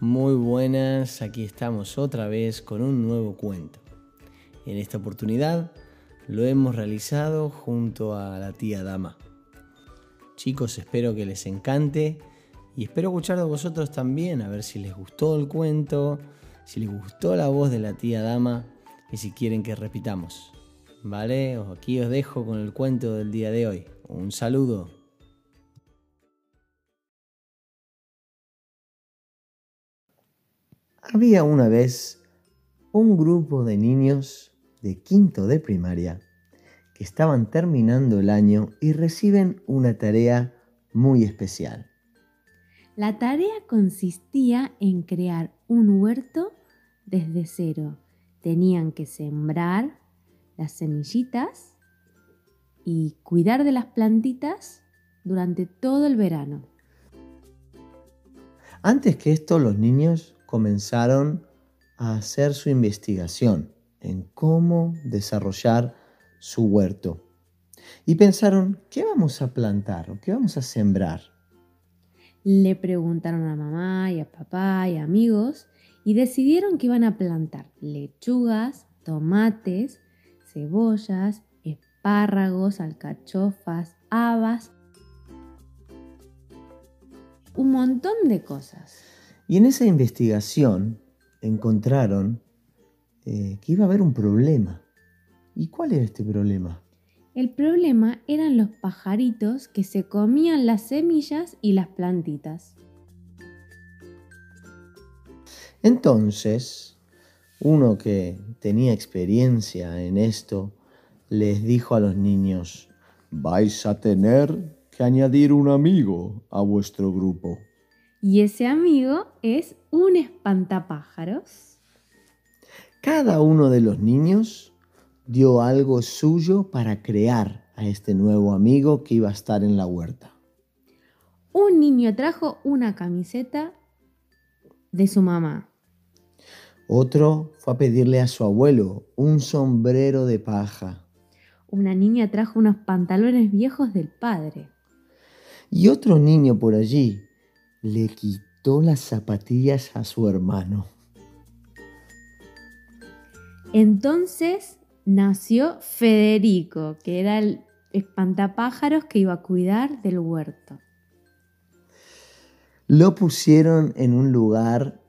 Muy buenas, aquí estamos otra vez con un nuevo cuento. En esta oportunidad lo hemos realizado junto a la tía Dama. Chicos, espero que les encante y espero escuchar de vosotros también, a ver si les gustó el cuento, si les gustó la voz de la tía Dama y si quieren que repitamos. ¿Vale? Aquí os dejo con el cuento del día de hoy. Un saludo. Había una vez un grupo de niños de quinto de primaria que estaban terminando el año y reciben una tarea muy especial. La tarea consistía en crear un huerto desde cero. Tenían que sembrar las semillitas y cuidar de las plantitas durante todo el verano. Antes que esto, los niños comenzaron a hacer su investigación en cómo desarrollar su huerto. Y pensaron, ¿qué vamos a plantar o qué vamos a sembrar? Le preguntaron a mamá y a papá y a amigos y decidieron que iban a plantar lechugas, tomates, cebollas, espárragos, alcachofas, habas, un montón de cosas. Y en esa investigación encontraron eh, que iba a haber un problema. ¿Y cuál era este problema? El problema eran los pajaritos que se comían las semillas y las plantitas. Entonces, uno que tenía experiencia en esto les dijo a los niños, vais a tener que añadir un amigo a vuestro grupo. Y ese amigo es un espantapájaros. Cada uno de los niños dio algo suyo para crear a este nuevo amigo que iba a estar en la huerta. Un niño trajo una camiseta de su mamá. Otro fue a pedirle a su abuelo un sombrero de paja. Una niña trajo unos pantalones viejos del padre. Y otro niño por allí le quitó las zapatillas a su hermano. Entonces nació Federico, que era el espantapájaros que iba a cuidar del huerto. Lo pusieron en un lugar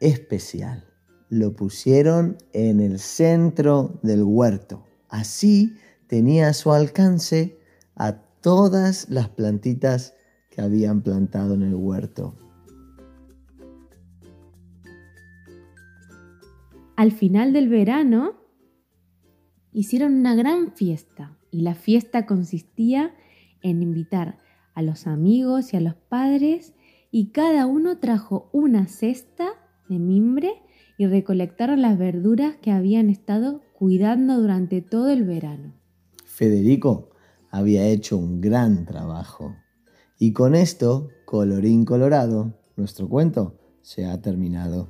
especial. Lo pusieron en el centro del huerto. Así tenía a su alcance a todas las plantitas que habían plantado en el huerto. Al final del verano hicieron una gran fiesta y la fiesta consistía en invitar a los amigos y a los padres y cada uno trajo una cesta de mimbre y recolectaron las verduras que habían estado cuidando durante todo el verano. Federico había hecho un gran trabajo. Y con esto, colorín colorado, nuestro cuento se ha terminado.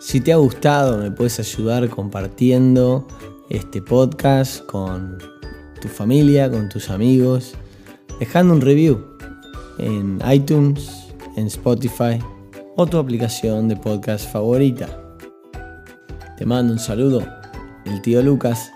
Si te ha gustado, me puedes ayudar compartiendo este podcast con tu familia, con tus amigos, dejando un review en iTunes, en Spotify o tu aplicación de podcast favorita. Te mando un saludo, el tío Lucas.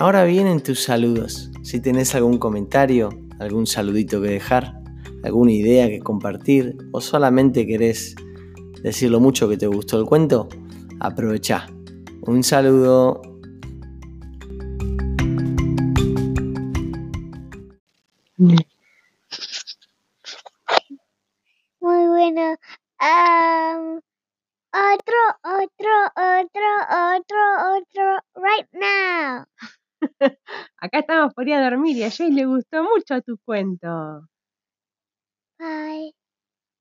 Ahora vienen tus saludos. Si tenés algún comentario, algún saludito que dejar, alguna idea que compartir o solamente querés decir lo mucho que te gustó el cuento, aprovecha. Un saludo. Muy bueno. otro, otro, otro, otro, otro, right now. Acá estamos por ir a dormir y a Jay le gustó mucho tu cuento. Bye.